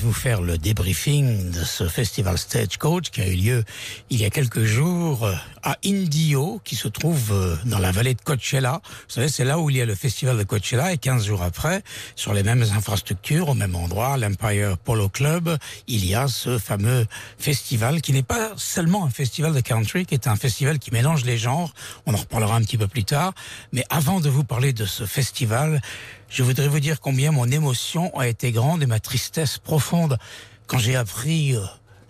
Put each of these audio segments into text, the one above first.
Vous faire le débriefing de ce festival Stagecoach qui a eu lieu il y a quelques jours à Indio, qui se trouve euh, dans la vallée de Coachella. Vous savez, c'est là où il y a le festival de Coachella et 15 jours après, sur les mêmes infrastructures, au même endroit, l'Empire Polo Club, il y a ce fameux festival qui n'est pas seulement un festival de country, qui est un festival qui mélange les genres. On en reparlera un petit peu plus tard. Mais avant de vous parler de ce festival, je voudrais vous dire combien mon émotion a été grande et ma tristesse profonde quand j'ai appris euh,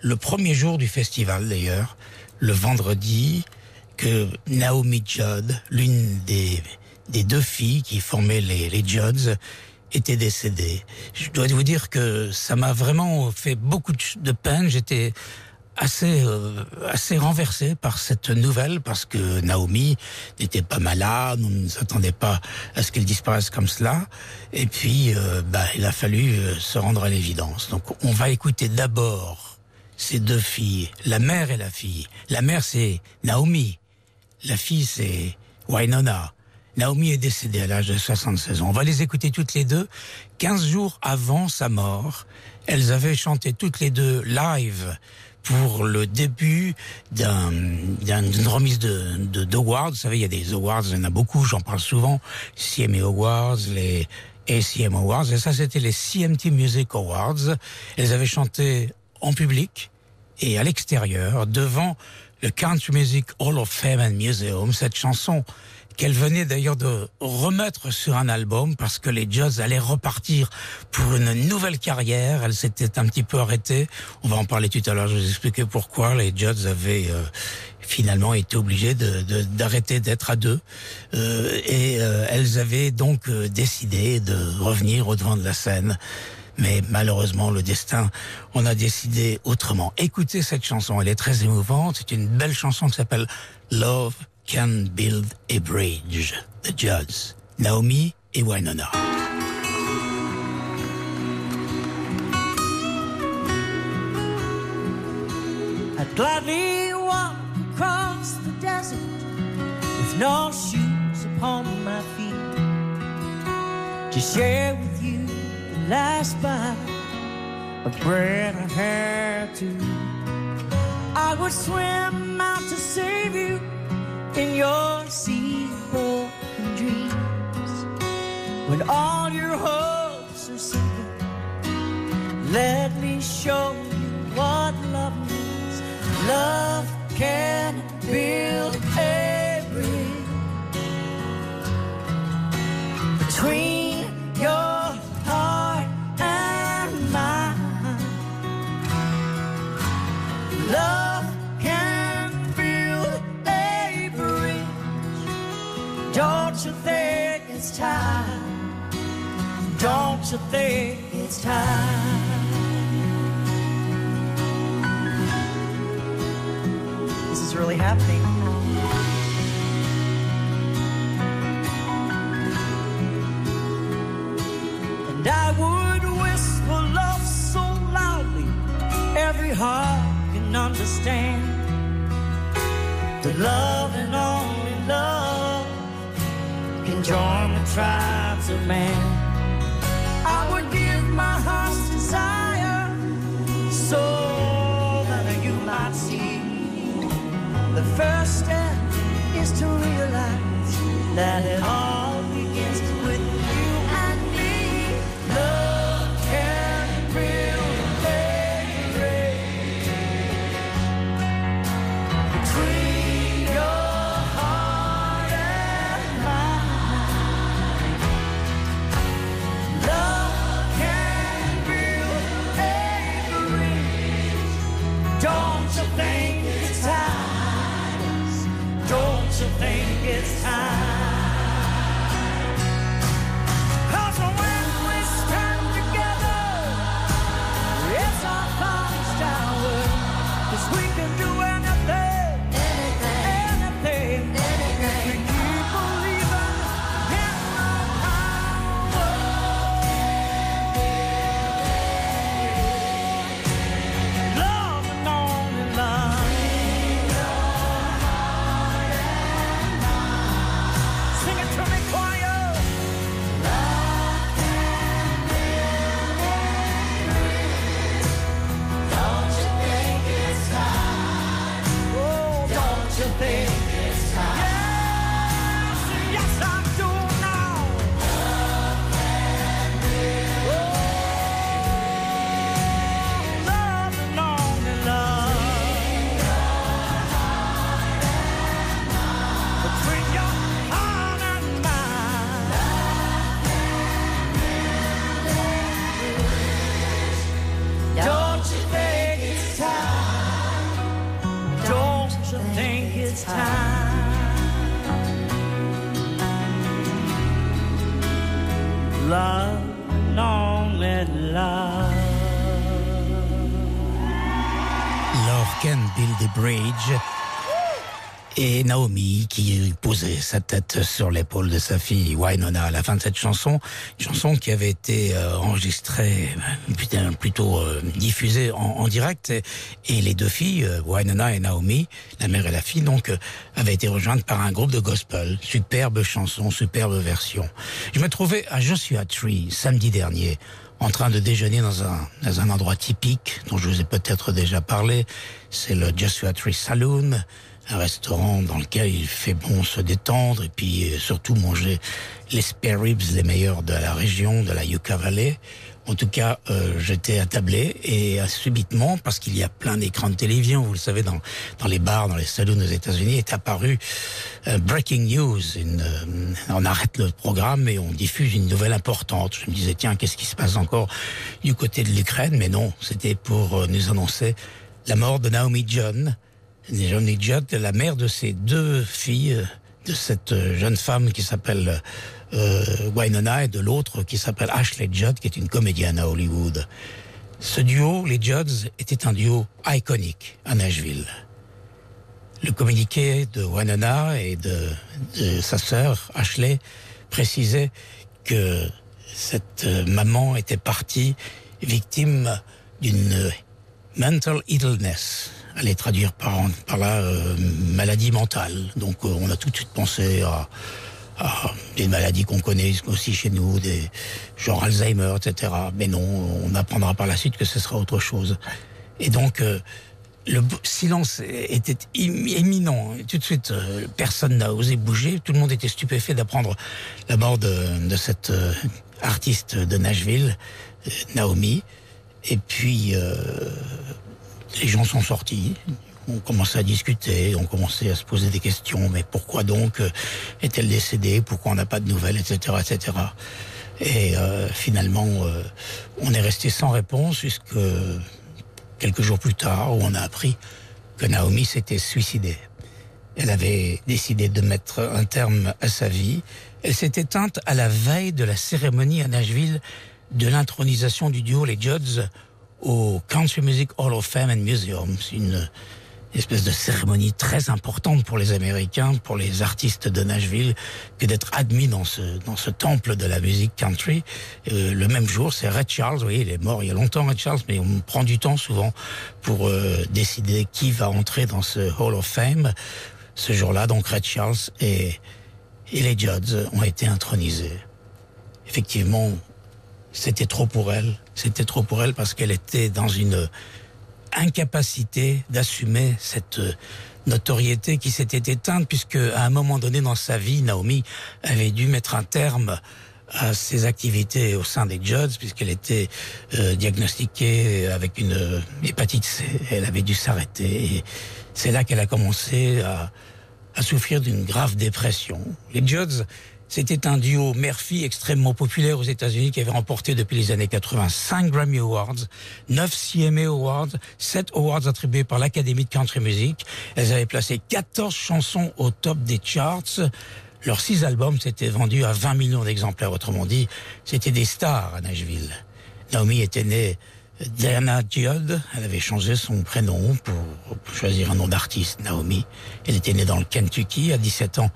le premier jour du festival d'ailleurs, le vendredi, que Naomi Judd, l'une des, des deux filles qui formaient les, les Judds, était décédée. Je dois vous dire que ça m'a vraiment fait beaucoup de, peine. J'étais assez euh, assez renversé par cette nouvelle parce que Naomi n'était pas malade, on ne s'attendait pas à ce qu'elle disparaisse comme cela. Et puis, euh, bah, il a fallu euh, se rendre à l'évidence. Donc, on va écouter d'abord ces deux filles, la mère et la fille. La mère, c'est Naomi. La fille, c'est Wynonna. Naomi est décédée à l'âge de 76 ans. On va les écouter toutes les deux. 15 jours avant sa mort, elles avaient chanté toutes les deux live pour le début d'un- d'un- d'une remise de, de, d'awards. Vous savez, il y a des awards, il y en a beaucoup, j'en parle souvent. CMA Awards, les ACM Awards. Et ça, c'était les CMT Music Awards. Elles avaient chanté en public et à l'extérieur, devant le Country Music Hall of Fame and Museum, cette chanson qu'elle venait d'ailleurs de remettre sur un album parce que les Jazz allaient repartir pour une nouvelle carrière. Elle s'était un petit peu arrêtée. On va en parler tout à l'heure. Je vais vous expliquer pourquoi les Jazz avaient euh, finalement été obligés d'arrêter d'être à deux. Euh, et euh, elles avaient donc euh, décidé de revenir au devant de la scène. Mais malheureusement, le destin en a décidé autrement. Écoutez cette chanson, elle est très émouvante. C'est une belle chanson qui s'appelle Love Can Build a Bridge. The Judds, Naomi et Wynonna. I'd gladly walk across the desert with no shoes upon my feet to share with you the last bite of bread I had to. I would swim out to save you in your broken dreams when all your hopes are sinking. Let me show you what love means. Love can build You think it's time? This is really happening. And I would whisper love so loudly every heart can understand. That love and only love can join the tribes of man. The first step is to realize that it all Don't you think it's time? Don't you think it's time? A Bridge. Et Naomi qui posait sa tête sur l'épaule de sa fille Wynonna à la fin de cette chanson, chanson qui avait été euh, enregistrée, euh, plutôt euh, diffusée en, direct, et, et les deux filles, Wynonna et Naomi, la mère et la fille, donc, avaient été rejointes par un groupe de gospel. Superbe chanson, superbe version. Je me trouvais à Joshua Tree samedi dernier en train de déjeuner dans un, dans un endroit typique dont je vous ai peut-être déjà parlé. C'est le Joshua Tree Saloon, un restaurant dans lequel il fait bon se détendre et puis euh, surtout manger les spare ribs les meilleurs de la région, de la Yucca Valley. En tout cas, euh, j'étais attablé et subitement, parce qu'il y a plein d'écrans de télévision, vous le savez, dans, dans les bars, dans les saloons aux États-Unis, est apparu euh, Breaking News. Une, euh, on arrête le programme et on diffuse une nouvelle importante. Je me disais, tiens, qu'est-ce qui se passe encore du côté de l'Ukraine? Mais non, c'était pour euh, nous annoncer la mort de Naomi John. Naomi John, la mère de ces deux filles, euh, de cette jeune femme qui s'appelle Wynonna et de l'autre qui s'appelle Ashley Judd, qui est une comédienne à Hollywood. Ce duo, les Judds, était un duo iconique à Nashville. Le communiqué de Wynonna et de, de sa sœur Ashley précisait que cette euh, maman était partie victime d'une euh, mental illness. Allait traduire par, par là euh, maladie mentale. Donc euh, on a tout de suite pensé à, à des maladies qu'on connaît aussi chez nous, des genre Alzheimer, etc. Mais non, on apprendra par la suite que ce sera autre chose. Et donc euh, le silence était éminent. Tout de suite, euh, personne n'a osé bouger. Tout le monde était stupéfait d'apprendre la mort de, cette euh, artiste de Nashville, Naomi. Et puis, les gens sont sortis. On commençait à discuter, on commençait à se poser des questions. Mais pourquoi donc euh, est-elle décédée Pourquoi on n'a pas de nouvelles, etc., etc. Et euh, finalement, euh, on est resté sans réponse jusque quelques jours plus tard, où on a appris que Naomi s'était suicidée. Elle avait décidé de mettre un terme à sa vie. Elle s'est éteinte à la veille de la cérémonie à Nashville de l'intronisation du duo Les Judds au Country Music Hall of Fame and Museum. C'est une espèce de cérémonie très importante pour les Américains, pour les artistes de Nashville, que d'être admis dans ce, dans ce temple de la musique country. Euh, le même jour, c'est Red Charles, oui, il est mort il y a longtemps, Red Charles, mais on prend du temps souvent pour euh, décider qui va entrer dans ce Hall of Fame. Ce jour-là, donc Red Charles et, et les Judds ont été intronisés. Effectivement, c'était trop pour elle. C'était trop pour elle parce qu'elle était dans une incapacité d'assumer cette euh, notoriété qui s'était éteinte puisque à un moment donné dans sa vie, Naomi avait dû mettre un terme à ses activités au sein des Judds puisqu'elle était euh, diagnostiquée avec une euh, hépatite C. Elle avait dû s'arrêter et c'est là qu'elle a commencé à, à souffrir d'une grave dépression. Les Judds, c'était un duo mère-fille extrêmement populaire aux États-Unis qui avait remporté depuis les années 80 5 Grammy Awards, 9 CMA Awards, 7 awards attribués par l'Académie de Country Music. Elles avaient placé 14 chansons au top des charts. Leurs six albums s'étaient vendus à 20 millions d'exemplaires. Autrement dit, c'était des stars à Nashville. Naomi était née Diana Judd. Elle avait changé son prénom pour choisir un nom d'artiste, Naomi. Elle était née dans le Kentucky à 17 ans.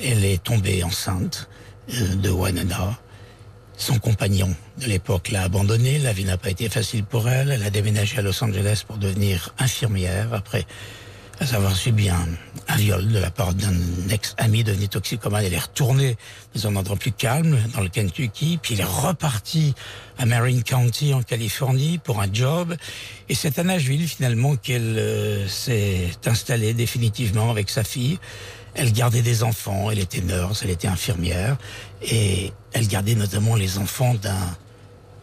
Elle est tombée enceinte euh, de Wynonna. Son compagnon de l'époque l'a abandonnée. La vie n'a pas été facile pour elle. Elle a déménagé à Los Angeles pour devenir infirmière après avoir subi un, un viol de la part d'un ex-ami devenu toxicomane. Elle est retournée dans un endroit plus calme, dans le Kentucky, puis elle est repartie à Marin County en Californie pour un job. Et c'est à Nashville finalement qu'elle euh, s'est installée définitivement avec sa fille. Elle gardait des enfants, elle était nurse, elle était infirmière, et elle gardait notamment les enfants d'un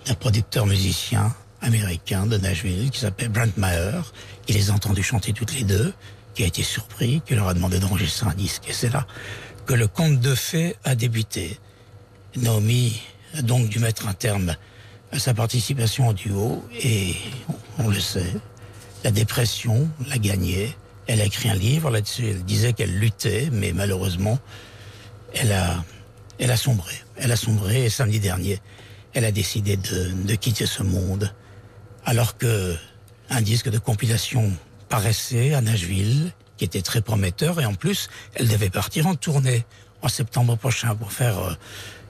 d'un producteur musicien américain de Nashville qui s'appelle Brent Maher. Il les a entendus chanter toutes les deux, qui a été surpris, qui leur a demandé d'enregistrer un disque. Et c'est là que le conte de fées a débuté. Naomi a donc dû mettre un terme à sa participation au duo, et on le sait, la dépression l'a gagnée. Elle a écrit un livre là-dessus, elle disait qu'elle luttait, mais malheureusement, elle a, elle a sombré. Elle a sombré et samedi dernier, elle a décidé de, de quitter ce monde. Alors que un disque de compilation paraissait à Nashville, qui était très prometteur, et en plus, elle devait partir en tournée en septembre prochain pour faire euh,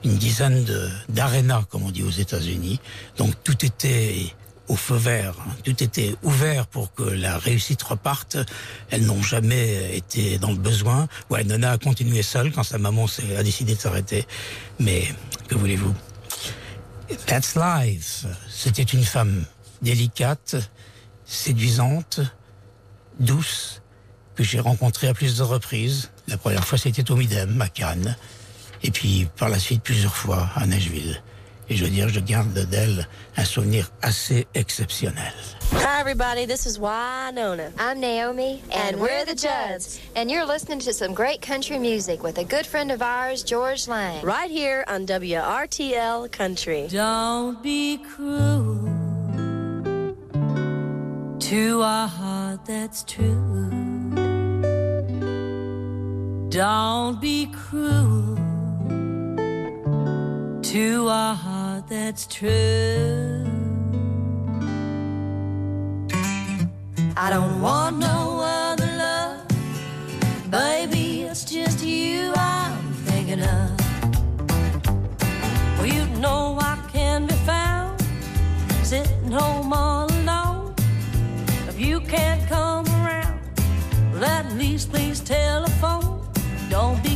une dizaine d'arénas, comme on dit aux États-Unis. Donc tout était au feu vert, tout était ouvert pour que la réussite reparte. Elles n'ont jamais été dans le besoin. Ouais, Nona a continué seule quand sa maman a décidé de s'arrêter. Mais que voulez-vous? That's life. C'était une femme délicate, séduisante, douce, que j'ai rencontrée à plusieurs reprises. La première fois, c'était au Midem, à Cannes. Et puis, par la suite, plusieurs fois à Nashville. Et je veux dire, je garde d'elle un souvenir assez exceptionnel. Hi, everybody. This is Winona. I'm Naomi, and, we're the Judds. And you're listening to some great country music with a good friend of ours, George Lang. Right here on WRTL Country. Don't be cruel to a heart that's true. Don't be cruel to a heart that's true. I don't want no other love, baby. It's just you I'm thinking of. Well, you know I can be found sitting home all alone. If you can't come around, well, at least please telephone. Don't be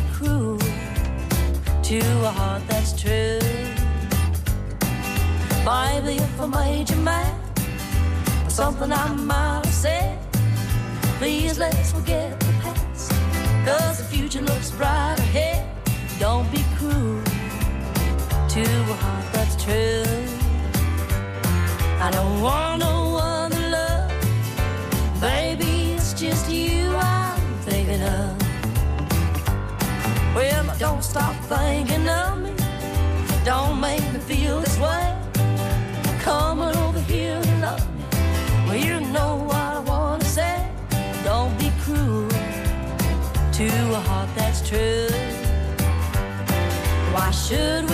to a heart that's true. Baby, if I made you mad, for something I might have said, please let's forget the past. Cause the future looks bright ahead. Don't be cruel to a heart that's true. I don't want no Well, don't stop thinking of me. Don't make me feel this way. Come on over here and love me. Well, you know what I wanna say. Don't be cruel to a heart that's true. Why should we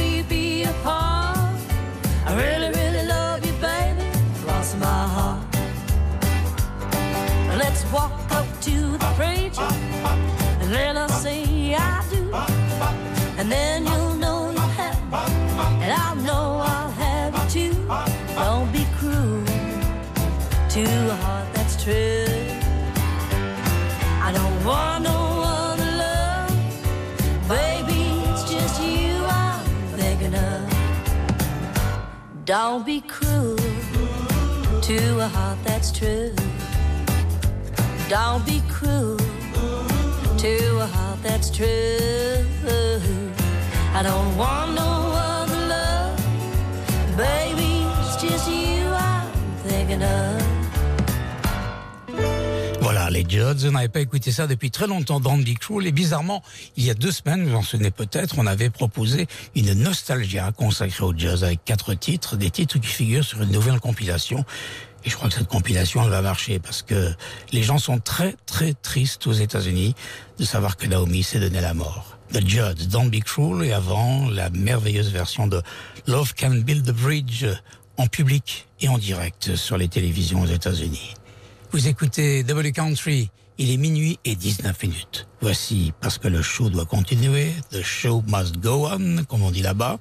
Don't be cruel to a heart that's true. Don't be cruel to a heart that's true. I don't want no other love, baby. It's just you I'm thinking of. Les Judds, on n'avait pas écouté ça depuis très longtemps dans Big Cruel et bizarrement, il y a deux semaines, vous en souvenez peut-être, on avait proposé une nostalgia consacrée aux Judds avec quatre titres, des titres qui figurent sur une nouvelle compilation. Et je crois que cette compilation, elle va marcher parce que les gens sont très, très tristes aux États-Unis de savoir que Naomi s'est donné la mort. The Judds, Don't Be Cruel et avant la merveilleuse version de Love Can Build the Bridge en public et en direct sur les télévisions aux États-Unis. Vous écoutez W Country, il est minuit et 19 minutes. Voici, parce que le show doit continuer, the show must go on, comme on dit là-bas.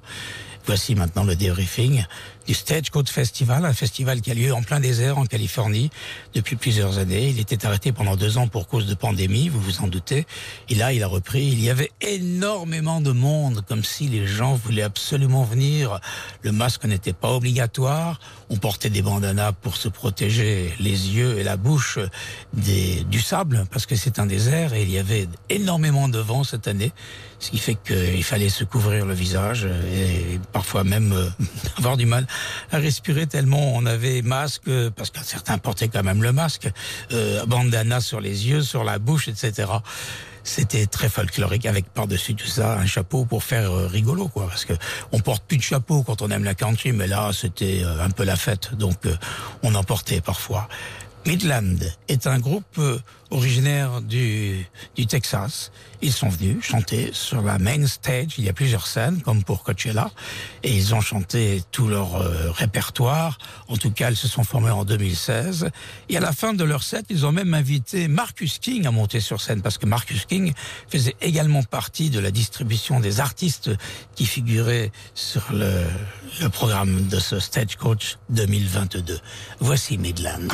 Voici maintenant le débriefing du Stagecoach Festival, un festival qui a lieu en plein désert en Californie depuis plusieurs années. Il était arrêté pendant deux ans pour cause de pandémie, vous vous en doutez. Et là, il a repris. Il y avait énormément de monde, comme si les gens voulaient absolument venir. Le masque n'était pas obligatoire. On portait des bandanas pour se protéger les yeux et la bouche des, du sable, parce que c'est un désert et il y avait énormément de vent cette année, ce qui fait qu'il fallait se couvrir le visage et parfois même euh, avoir du mal à respirer tellement on avait masque, euh, parce que certains portaient quand même le masque, euh, bandana sur les yeux, sur la bouche, etc. C'était très folklorique avec par-dessus tout ça un chapeau pour faire euh, rigolo quoi parce que on porte plus de chapeau quand on aime la country mais là c'était euh, un peu la fête donc on en portait parfois. Midland est un groupe euh, originaire du, du Texas. Ils sont venus chanter sur la main stage. Il y a plusieurs scènes, comme pour Coachella, et ils ont chanté tout leur euh, répertoire. En tout cas, ils se sont formés en 2016. Et à la fin de leur set, ils ont même invité Marcus King à monter sur scène, parce que Marcus King faisait également partie de la distribution des artistes qui figuraient sur le, le programme de ce Stagecoach 2022. Voici Midland.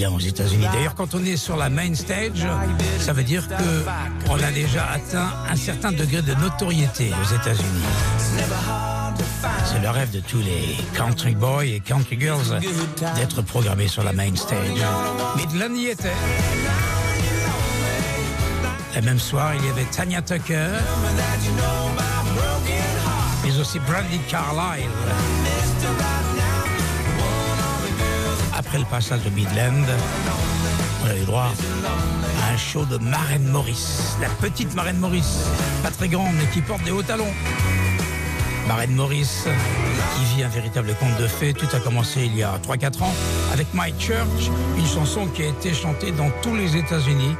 Bien aux États-Unis. D'ailleurs, quand on est sur la main stage, ça veut dire que on a déjà atteint un certain degré de notoriété aux États-Unis. C'est le rêve de tous les country boys et country girls d'être programmés sur la main stage. Midland y était. La même soir, il y avait Tanya Tucker, mais aussi Brandy Carlile. Après le passage de Midland, on a eu droit à un show de Marraine Maurice. La petite Marraine Maurice, pas très grande, mais qui porte des hauts talons. Marraine Maurice, qui vit un véritable conte de fées. Tout a commencé il y a 3-4 ans avec My Church, une chanson qui a été chantée dans tous les États-Unis.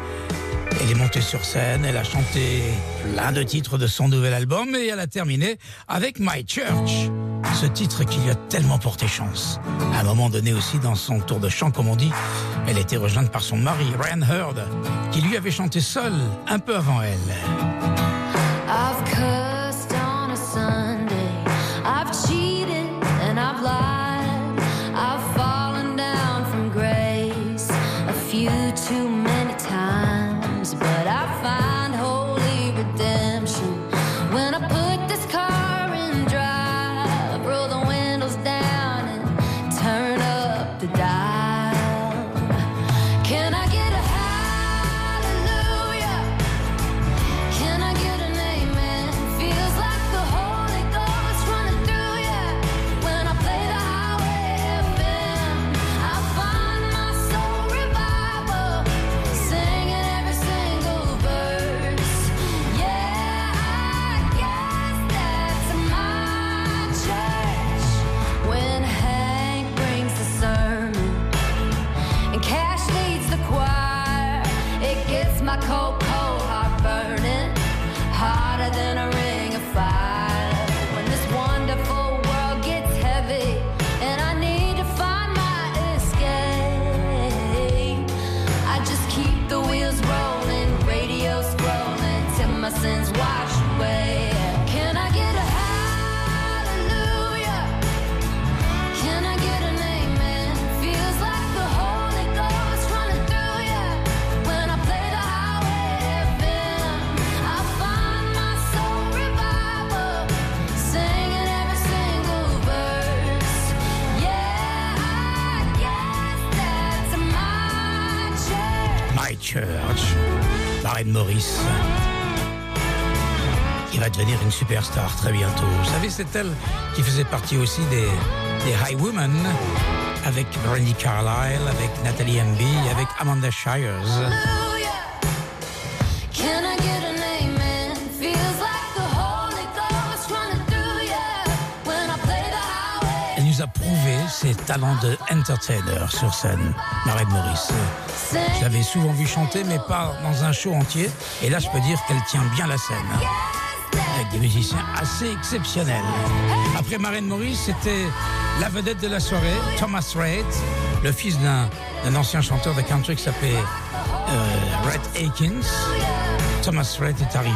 Elle est montée sur scène, elle a chanté plein de titres de son nouvel album et elle a terminé avec My Church. Ce titre qui lui a tellement porté chance. À un moment donné aussi, dans son tour de chant, comme on dit, elle était rejointe par son mari, Ryan Hurd, qui lui avait chanté seul un peu avant elle. Maren Morris, qui va devenir une superstar très bientôt. Vous savez, c'est elle qui faisait partie aussi des, High Women, avec Brandy Carlile, avec Nathalie Emby, avec Amanda Shires. Ses talents de entertainer sur scène, Maren Morris. Je l'avais souvent vu chanter, mais pas dans un show entier. Et là, je peux dire qu'elle tient bien la scène. Avec des musiciens assez exceptionnels. Après Maren Morris, c'était la vedette de la soirée, Thomas Rhett, le fils d'un ancien chanteur de country qui s'appelait euh, Rhett Akins. Thomas Rhett est arrivé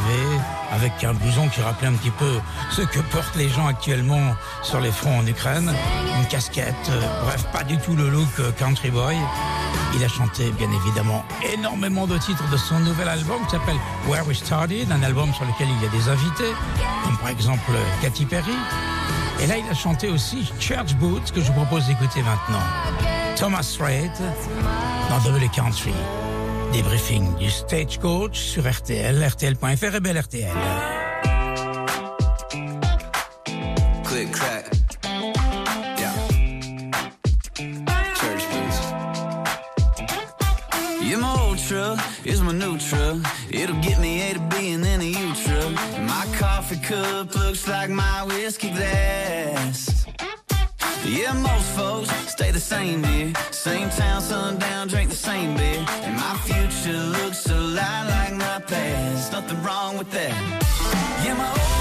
avec un blouson qui rappelait un petit peu ce que portent les gens actuellement sur les fronts en Ukraine. Une casquette, euh, bref, pas du tout le look euh, country boy. Il a chanté, bien évidemment, énormément de titres de son nouvel album qui s'appelle Where We Started, un album sur lequel il y a des invités, comme par exemple euh, Katy Perry. Et là, il a chanté aussi Church Boots, que je vous propose d'écouter maintenant. Thomas Rhett dans W Country. Débriefing du Stagecoach sur RTL, RTL.fr et belle RTL. Click clack. Yeah. Church blues. Yeah, my truck is my new truck. It'll get me A to B and then a U truck. And my coffee cup looks like my whiskey glass. The same beer. Same town, sundown, drink the same beer. And my future looks a lot like my past. Nothing wrong with that. Yeah, my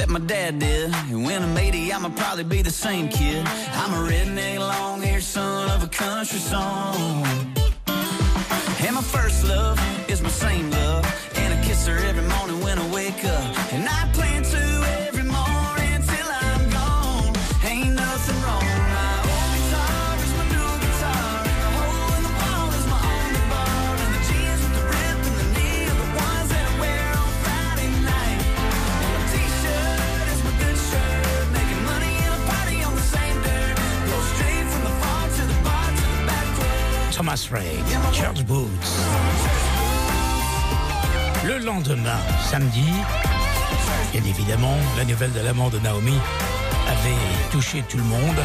that my dad did. And when I'm 80, I'ma probably be the same kid. I'm a redneck, long haired son of a country song. And my first love is my same love. And I kiss her every morning when I wake up. And I plan to Le lendemain, samedi, bien évidemment, la nouvelle de l'amant de Naomi avait touché tout le monde.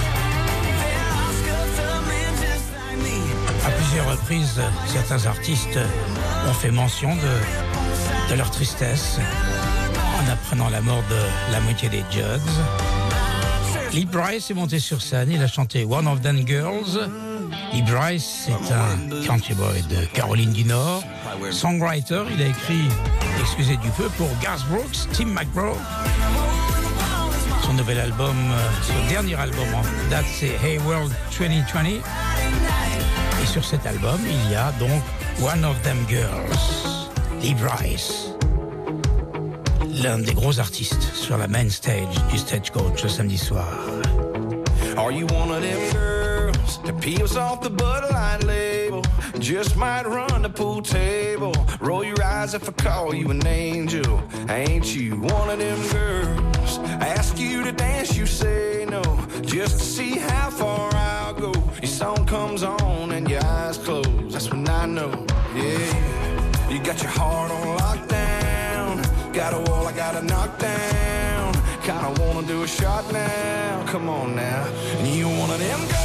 À plusieurs reprises, certains artistes ont fait mention de, de leur tristesse en apprenant la mort de la moitié des Judds. Lee Bryce est monté sur scène, il a chanté One of Them Girls. Lee Bryce, c'est un country boy de Caroline du Nord. Songwriter, il a écrit, excusez du peu, pour Garth Brooks, Tim McGraw. Son nouvel album, euh, son dernier album en date, c'est Hey World 2020. Et sur cet album, il y a donc One of Them Girls, Lee Bryce. L'un des gros artistes sur la main stage du Stagecoach ce samedi soir. Are you one of them that peels off the Bud Light label? Just might run the pool table. Roll your eyes if I call you an angel. Ain't you one of them girls? Ask you to dance, you say no. Just to see how far I'll go. Your song comes on and your eyes close. That's when I know, yeah. You got your heart on lockdown. Got a wall I gotta knock down. Kinda wanna do a shot now. Come on now. You one of them girls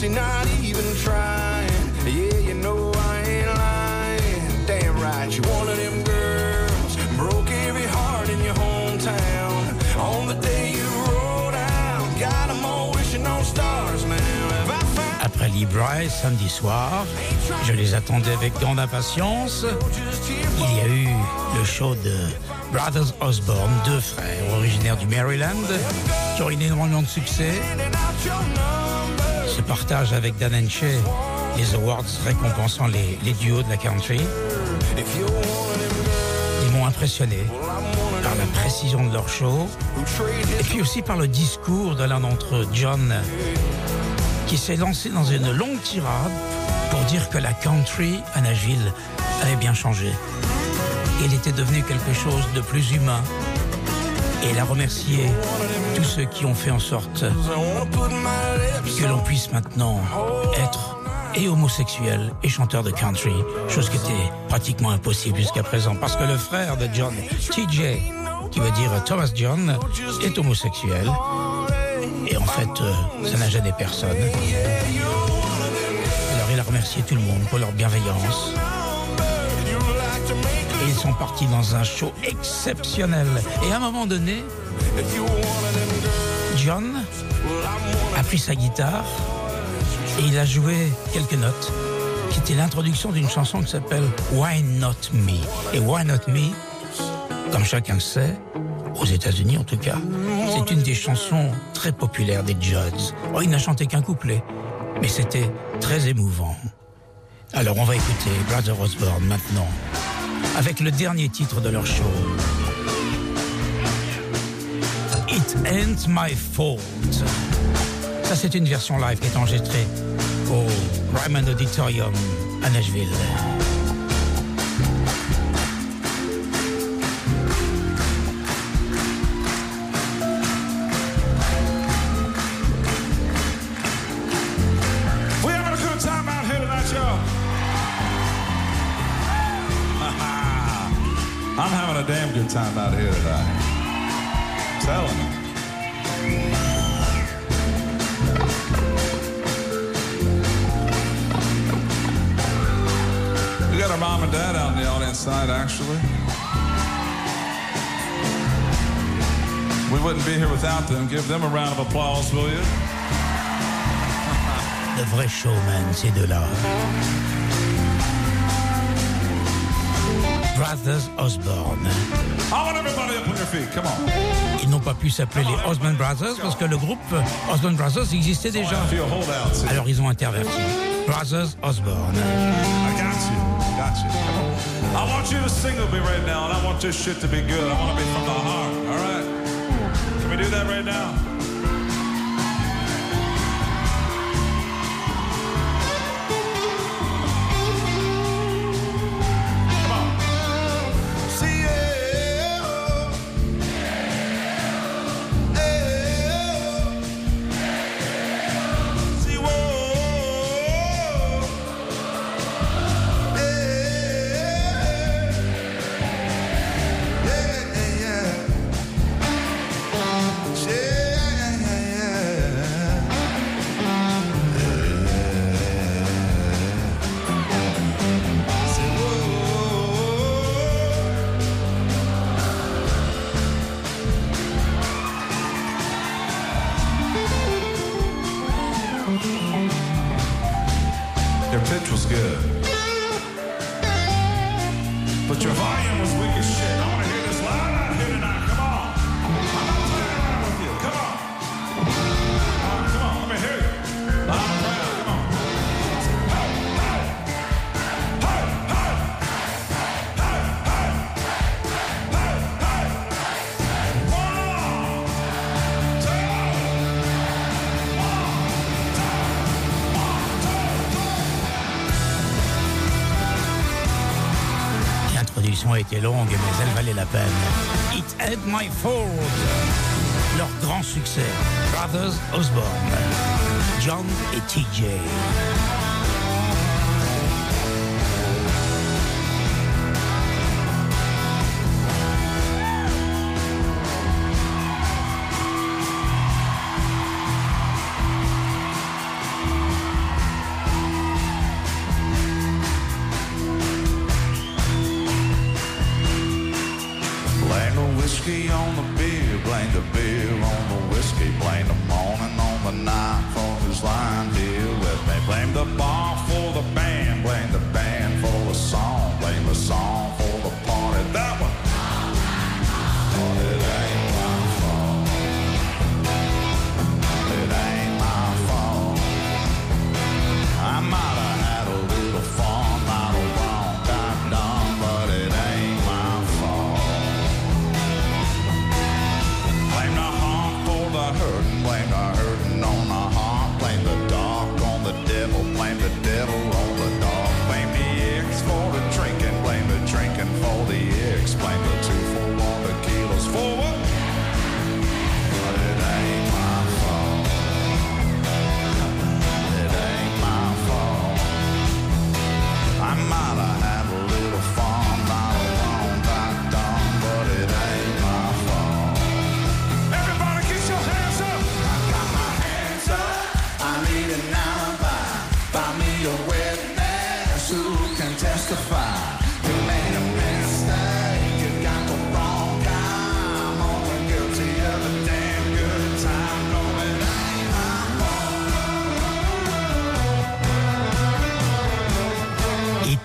see, not even trying. Yeah, you know I ain't lying. Damn right, you one of them girls. Broke every heart in your hometown. On the day you rolled out, got 'em all wishing on stars now. Après Lee Bryce, samedi soir, je les attendais avec grande impatience. Il y a eu le show de Brothers Osborne, deux frères originaires du Maryland, qui ont eu énormément de succès. Se partagent avec Dan Henche les awards récompensant les, les duos de la country. Ils m'ont impressionné par la précision de leur show et puis aussi par le discours de l'un d'entre eux, John, qui s'est lancé dans une longue tirade pour dire que la country à Nashville avait bien changé. Il était devenu quelque chose de plus humain. Et il a remercié tous ceux qui ont fait en sorte que l'on puisse maintenant être et homosexuel et chanteur de country, chose qui était pratiquement impossible jusqu'à présent, parce que le frère de John, TJ, qui veut dire Thomas John, est homosexuel. Et en fait, euh, ça n'a gêné personne. Alors il a remercié tout le monde pour leur bienveillance. Et ils sont partis dans un show exceptionnel. Et à un moment donné, John a pris sa guitare et il a joué quelques notes qui étaient l'introduction d'une chanson qui s'appelle Why Not Me. Et Why Not Me, comme chacun le sait, aux États-Unis en tout cas, c'est une des chansons très populaires des Judds. Oh, il n'a chanté qu'un couplet, mais c'était très émouvant. Alors on va écouter Brother Osborne maintenant, avec le dernier titre de leur show. It Ain't My Fault. Ça, c'est une version live qui est enregistrée au Ryman Auditorium à Nashville. Time out here tonight. telling you. We got our mom and dad out in the audience tonight, actually. We wouldn't be here without them. Give them a round of applause, will you? Le vrai showman, ces deux-là. Brothers Osborne. I want everybody up on your feet. Come on. Ils n'ont pas pu s'appeler les Osborne Brothers parce que le groupe Osborne Brothers existait déjà. Alors ils ont interverti. Brothers Osborne. I got you. Got you. Come on. I want you to sing with me right now, and I want this shit to be good. I want to be from the heart. All right? Can we do that right now? Longue, mais elle valait la peine. It Ain't My Fault. Leur grand succès. Brothers Osborne. John et TJ.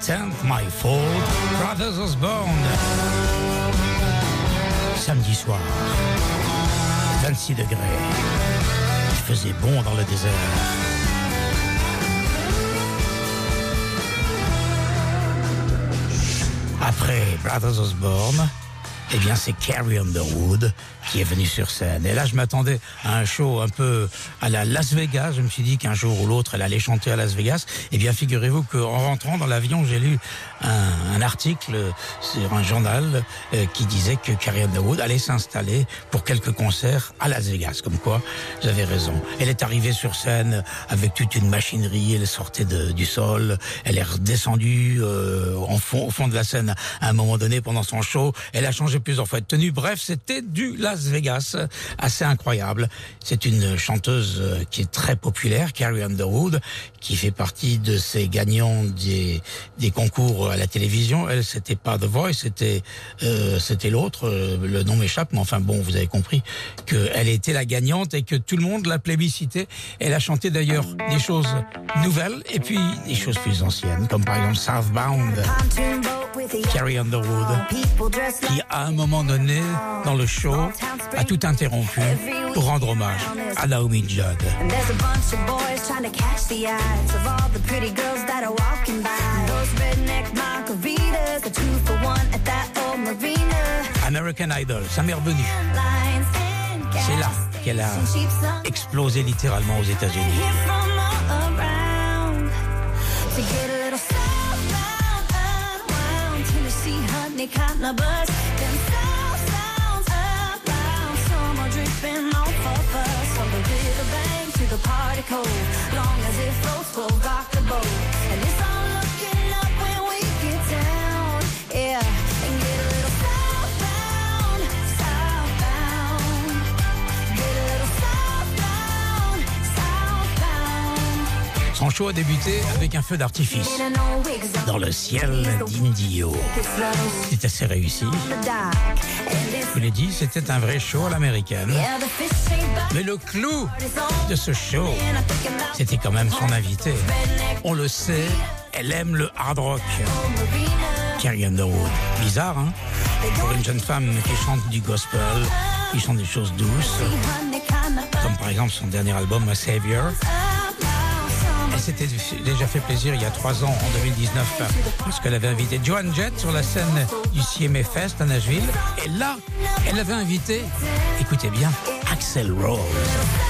It my fault. Brothers Osborne. Samedi soir. 26 degrés. Il faisait bon dans le désert. Après Brothers Osborne, eh bien c'est Carrie Underwood qui est venue sur scène. Et là, je m'attendais à un show un peu à la Las Vegas. Je me suis dit qu'un jour ou l'autre, elle allait chanter à Las Vegas. Eh bien, figurez-vous qu'en rentrant dans l'avion, j'ai lu un, article sur un journal euh, qui disait que Carrie Underwood allait s'installer pour quelques concerts à Las Vegas. Comme quoi, j'avais raison. Elle est arrivée sur scène avec toute une machinerie. Elle sortait du sol. Elle est redescendue euh, fond, au fond de la scène à un moment donné pendant son show. Elle a changé plusieurs fois de tenue. Bref, c'était du Las Vegas, assez incroyable. C'est une chanteuse euh, qui est très populaire, Carrie Underwood, qui fait partie de ces gagnants des, des concours à la télévision. Elle, c'était pas The Voice, c'était euh, c'était l'autre. euh, Le nom m'échappe, mais enfin bon, vous avez compris qu'elle était la gagnante et que tout le monde l'a plébiscité. Elle a chanté d'ailleurs des choses nouvelles et puis des choses plus anciennes, comme par exemple Southbound. Carrie Underwood, qui à un moment donné dans le show a tout interrompu pour rendre hommage à Naomi Judd. American Idol, ça m'est revenu. C'est là qu'elle a explosé littéralement aux États-Unis. A bus. Cove. Long as it floats, we'll rock the boat. Show a débuté avec un feu d'artifice dans le ciel d'Indio. C'est assez réussi. Je vous l'ai dit, c'était un vrai show à l'américaine. Mais le clou de ce show, c'était quand même son invité. On le sait, elle aime le hard rock. Carrie Underwood. Bizarre, hein? Pour une jeune femme qui chante du gospel, qui chante des choses douces, comme par exemple son dernier album, A Savior. Elle s'était déjà fait plaisir il y a trois ans, en 2019, parce qu'elle avait invité Joan Jett sur la scène du CMA Fest à Nashville. Et là, elle avait invité, écoutez bien, Axel Rose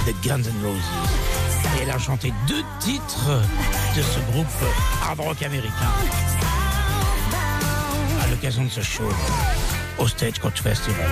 de Guns N' Roses. Et elle a chanté deux titres de ce groupe hard rock américain à l'occasion de ce show au Stagecoach Festival.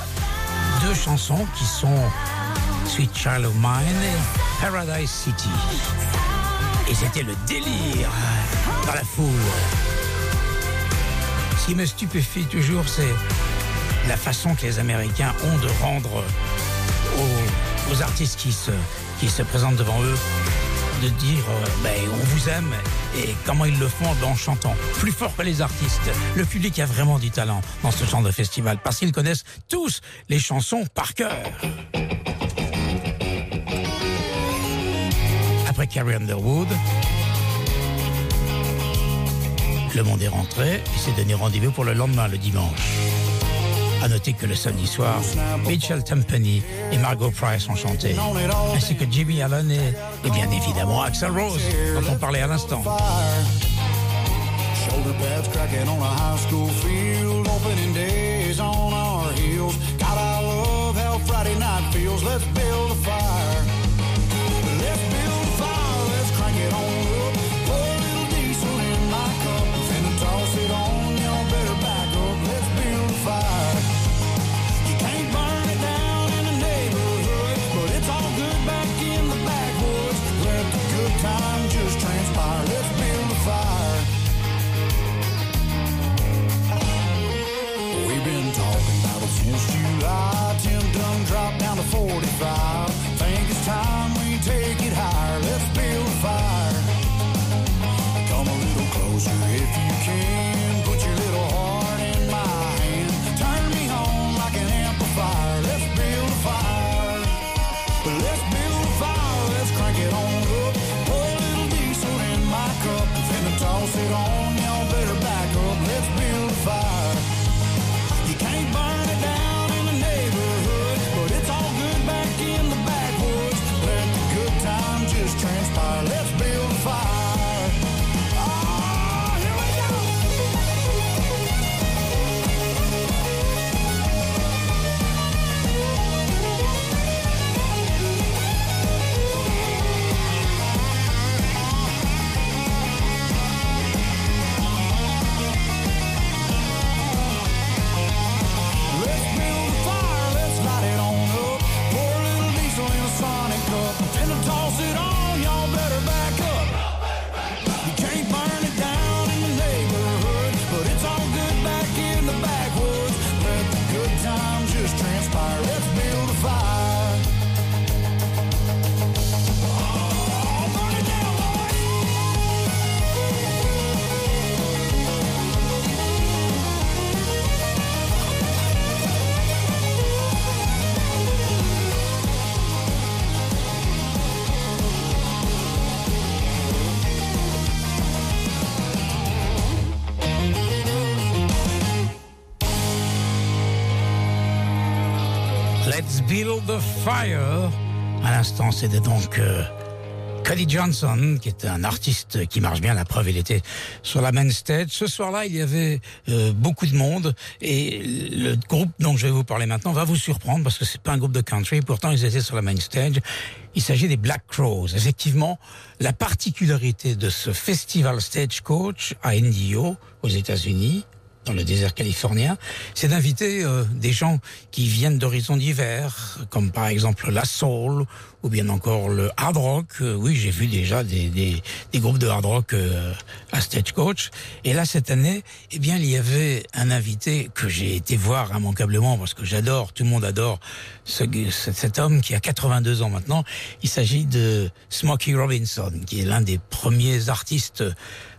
chansons qui sont Sweet Child of Mine et Paradise City. Et c'était le délire dans la foule. Ce qui me stupéfie toujours, c'est la façon que les Américains ont de rendre aux, aux artistes qui se, qui se présentent devant eux de dire euh, ben, on vous aime et comment ils le font en chantant plus fort que les artistes. Le public a vraiment du talent dans ce genre de festival parce qu'ils connaissent tous les chansons par cœur. Après Carrie Underwood, le monde est rentré et s'est donné rendez-vous pour le lendemain, le dimanche. À noter que le samedi soir, Mitchell Tempany et Margot Price ont chanté, ainsi que Jimmy Allen et, bien évidemment Axel Rose, dont on parlait à l'instant. The Fire. À l'instant, c'était donc euh, Cody Johnson, qui est un artiste qui marche bien. La preuve, il était sur la main stage. Ce soir-là, il y avait euh, beaucoup de monde. Et le groupe dont je vais vous parler maintenant va vous surprendre parce que c'est pas un groupe de country. Pourtant, ils étaient sur la main stage. Il s'agit des Black Crows. Effectivement, la particularité de ce festival Stagecoach à Indio, aux États-Unis, dans le désert californien, c'est d'inviter euh, des gens qui viennent d'horizons divers, comme par exemple la soul ou bien encore le hard rock. Euh, oui, j'ai vu déjà des, des, des groupes de hard rock euh, à Stagecoach. Et là, cette année, eh bien, il y avait un invité que j'ai été voir immanquablement parce que j'adore, tout le monde adore ce, cet homme qui a 82 ans maintenant. Il s'agit de Smokey Robinson, qui est l'un des premiers artistes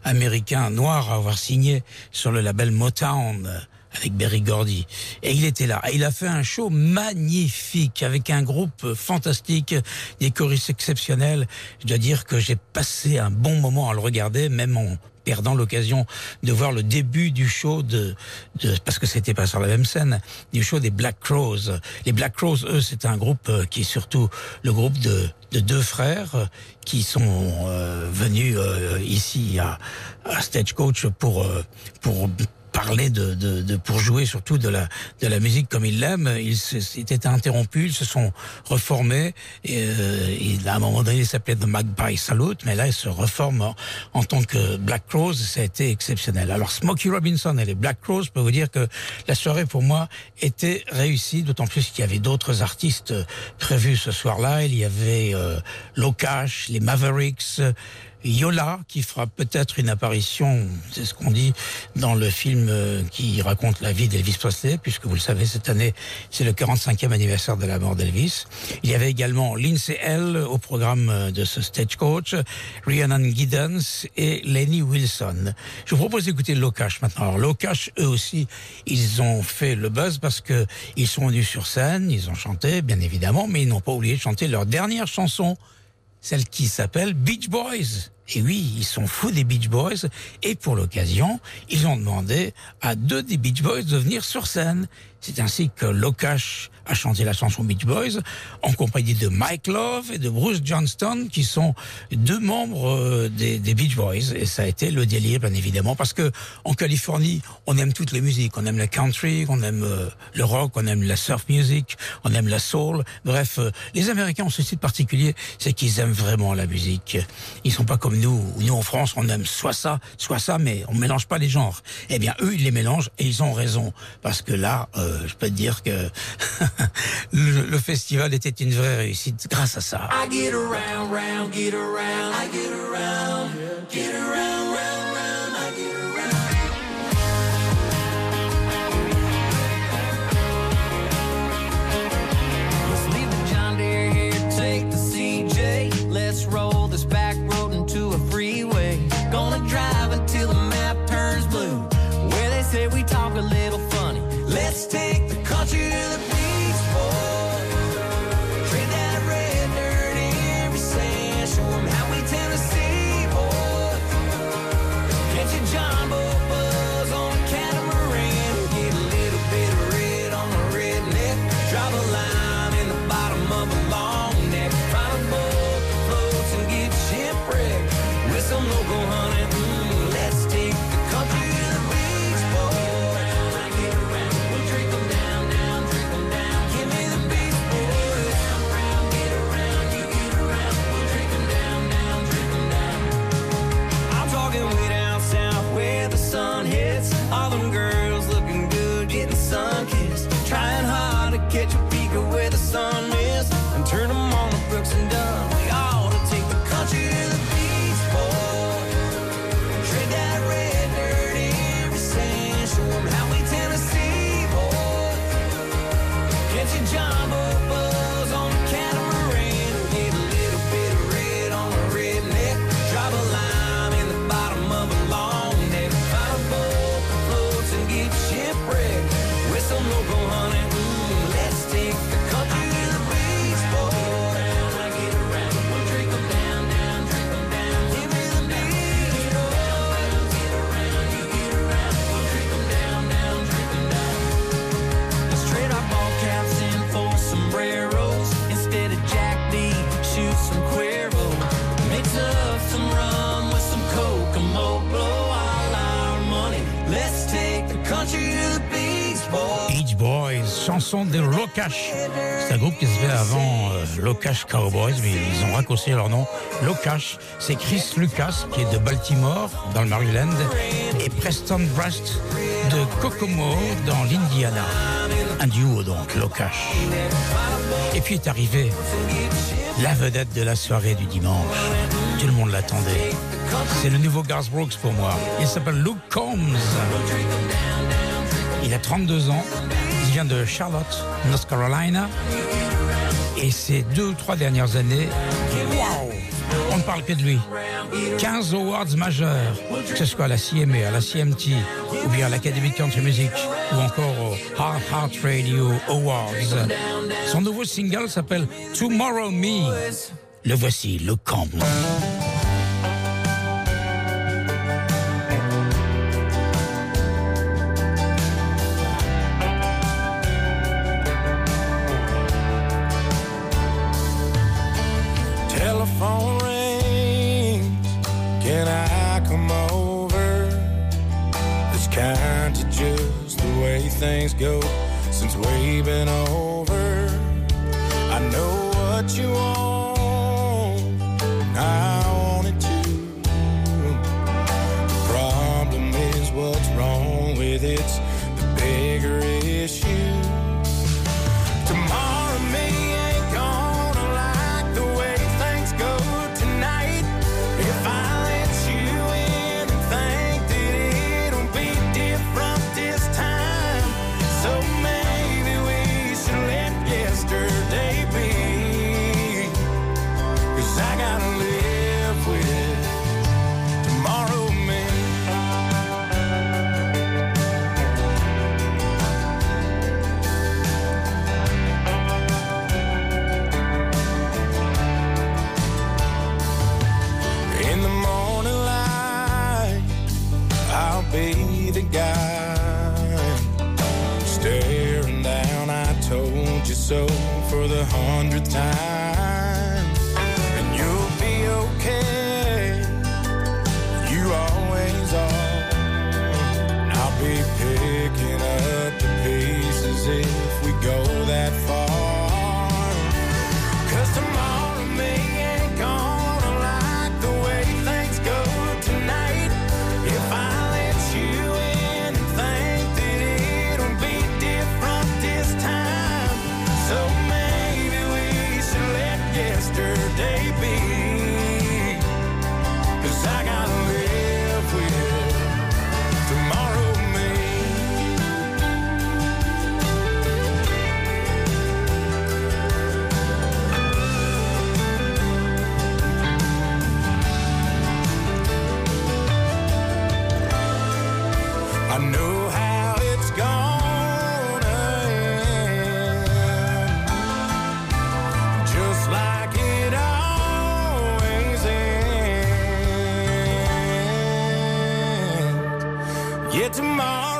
américain noir à avoir signé sur le label Motown avec Berry Gordy. Et il était là. Et il a fait un show magnifique avec un groupe fantastique, des choristes exceptionnels. Je dois dire que j'ai passé un bon moment à le regarder, même en perdant l'occasion de voir le début du show de, de parce que c'était pas sur la même scène, du show des Black Crows. Les Black Crows, eux, c'est un groupe euh, qui est surtout le groupe de, de deux frères euh, qui sont euh, venus euh, ici à, à Stagecoach pour euh, pour parler de, de, de- pour jouer surtout de la de la musique comme ils l'aiment. Ils s'étaient interrompus, ils se sont reformés. Et, euh, et à un moment donné, ils s'appelaient The Magpie Salute, mais là, ils se reforment en, en tant que Black Crows. Ça a été exceptionnel. Alors, Smokey Robinson et les Black Crows, je peux vous dire que la soirée pour moi était réussie, d'autant plus qu'il y avait d'autres artistes euh, prévus ce soir-là. Il y avait euh, Locash, les Mavericks. Yola, qui fera peut-être une apparition, c'est ce qu'on dit, dans le film euh, qui raconte la vie d'Elvis Presley, puisque vous le savez, cette année, c'est le 45e anniversaire de la mort d'Elvis. Il y avait également Lindsay L au programme euh, de ce stagecoach, Rhiannon Giddens et Lenny Wilson. Je vous propose d'écouter Locash maintenant. Alors Locash, eux aussi, ils ont fait le buzz parce que ils sont venus sur scène, ils ont chanté, bien évidemment, mais ils n'ont pas oublié de chanter leur dernière chanson celle qui s'appelle Beach Boys. Et oui, ils sont fous des Beach Boys. Et pour l'occasion, ils ont demandé à deux des Beach Boys de venir sur scène. C'est ainsi que Locash a chanté la chanson Beach Boys en compagnie de Mike Love et de Bruce Johnston qui sont deux membres euh, des, Beach Boys. Et ça a été le délire bien évidemment parce que en Californie on aime toutes les musiques. On aime la country on aime euh, le rock on aime la surf music on aime la soul. Bref euh, les Américains ont ceci de particulier c'est qu'ils aiment vraiment la musique. Ils sont pas comme nous. Nous en France on aime soit ça soit ça mais on mélange pas les genres. Eh bien eux ils les mélangent et ils ont raison. Parce que là je peux te dire que le, festival était une vraie réussite grâce à ça Beach Boys, chanson de Locash. C'est un groupe qui se fait avant euh, Locash Cowboys, mais ils ont raccourci leur nom. Locash, c'est Chris Lucas, qui est de Baltimore, dans le Maryland, et Preston Brust de Kokomo, dans l'Indiana. Un duo donc, Locash. Et puis est arrivé la vedette de la soirée du dimanche. Tout le monde l'attendait. C'est le nouveau Garth Brooks pour moi. Il s'appelle Luke Combs. Il a 32 ans. Il vient de Charlotte, North Carolina. Et ces deux ou trois dernières années, on ne parle que de lui. 15 awards majeurs, que ce soit à la CMA, à la CMT, ou bien à l'Academy de Country Music, ou encore au Heart Heart Radio Awards. Son nouveau single s'appelle Tomorrow Me. Le voici, le camp. here tomorrow.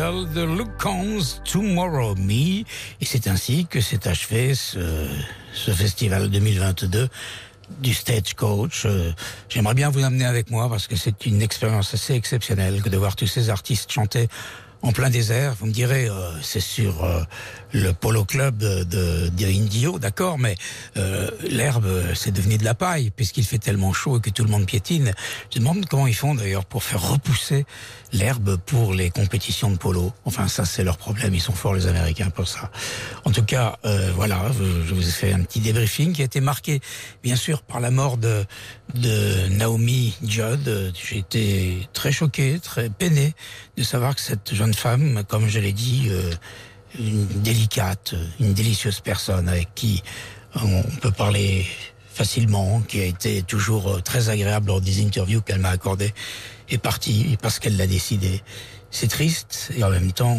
Single de Luke Tomorrow Me. Et c'est ainsi que s'est achevé ce, festival 2022 du Stagecoach. Euh, J'aimerais bien vous amener avec moi parce que c'est une expérience assez exceptionnelle que de voir tous ces artistes chanter en plein désert. Vous me direz, euh, c'est sur euh, le Polo Club de, de, Indio, d'accord, mais l'herbe, c'est devenu de la paille puisqu'il fait tellement chaud et que tout le monde piétine. Je me demande comment ils font d'ailleurs pour faire repousser l'herbe pour les compétitions de polo. Enfin, ça, c'est leur problème. Ils sont forts, les Américains, pour ça. En tout cas, euh, voilà, je, vous ai fait un petit débriefing qui a été marqué, bien sûr, par la mort de, de Naomi Judd. J'ai été très choqué, très peiné de savoir que cette jeune femme, comme je l'ai dit, euh, une délicate, une délicieuse personne avec qui on peut parler facilement, qui a été toujours euh, très agréable lors des interviews qu'elle m'a accordées, est partie parce qu'elle l'a décidé. C'est triste et en même temps,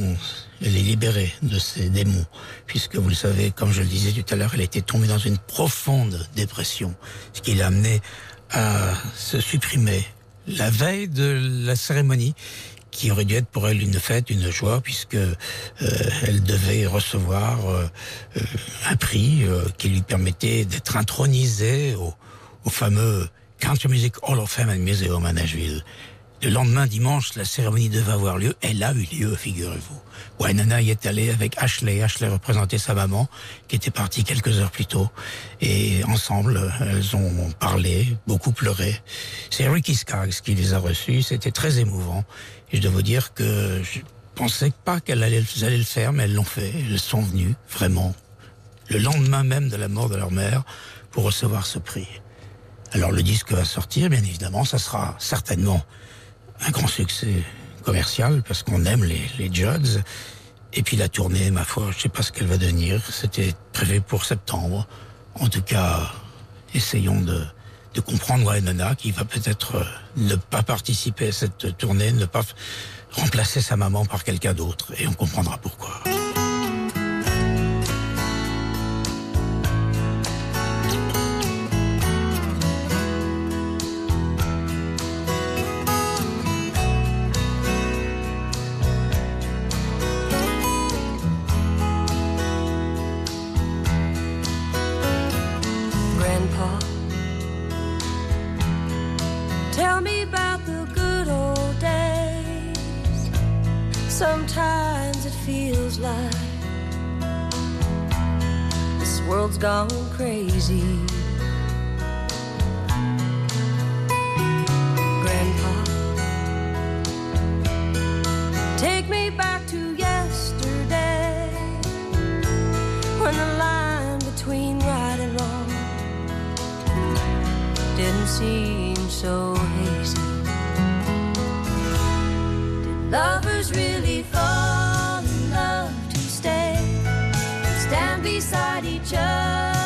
elle est libérée de ses démons, puisque vous le savez, comme je le disais tout à l'heure, elle était tombée dans une profonde dépression, ce qui l'a amené à se supprimer la veille de la cérémonie qui aurait dû être pour elle une fête, une joie, puisque euh, elle devait recevoir euh, un prix euh, qui lui permettait d'être intronisée au, au fameux Country Music Hall of Fame and Museum à Nashville. Le lendemain, dimanche, la cérémonie devait avoir lieu. Elle a eu lieu, figurez-vous. Wynonna y est allée avec Ashley. Ashley représentait sa maman, qui était partie quelques heures plus tôt. Et ensemble, elles ont parlé, beaucoup pleuré. C'est Ricky Skaggs qui les a reçus. C'était très émouvant. Et je dois vous dire que je pensais pas qu'elles allaient, le faire, mais elles l'ont fait. Elles sont venues, vraiment, le lendemain même de la mort de leur mère, pour recevoir ce prix. Alors le disque va sortir, bien évidemment, ça sera certainement un grand succès commercial parce qu'on aime les, les Judds. Et puis la tournée, ma foi, je sais pas ce qu'elle va devenir. C'était prévu pour septembre. En tout cas, essayons de, de comprendre Wynonna qui va peut-être euh, ne pas participer à cette tournée, ne pas remplacer sa maman par quelqu'un d'autre. Et on comprendra pourquoi. Sometimes it feels like this world's gone crazy. Grandpa, take me back to yesterday when the line between right and wrong didn't seem so hazy. Did lovers really Just.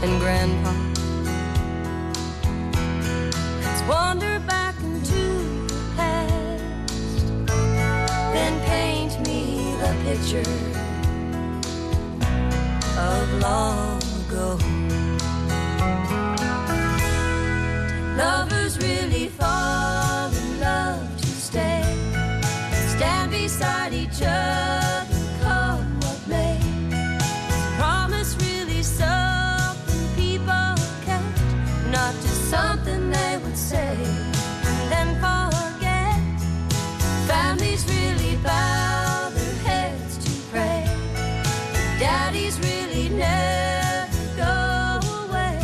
And Grandpa, let's wander back into the past, then paint me the picture of long ago. Bow their heads to pray. Daddies really never go away.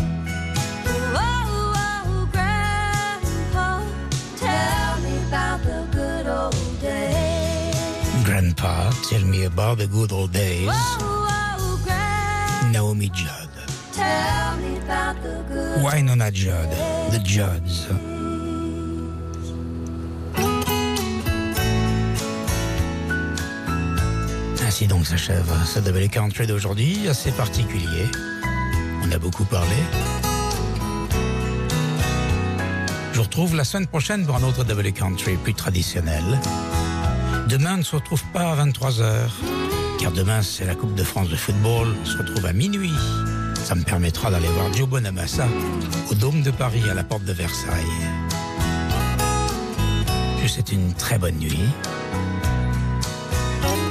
Oh, oh, Grandpa, tell me about the good old days. Grandpa, tell me about the good old days. Oh, oh, Naomi Judd. tell me about the good Wynonna Judd. The Judds. Ainsi donc s'achève ce Double Country d'aujourd'hui, assez particulier. On a beaucoup parlé. Je vous retrouve la semaine prochaine pour un autre Double Country plus traditionnel. Demain, ne se retrouve pas à 23h, car demain, c'est la Coupe de France de football. On se retrouve à minuit. Ça me permettra d'aller voir Joe Bonamassa au Dôme de Paris, à la porte de Versailles. Je vous souhaite une très bonne nuit.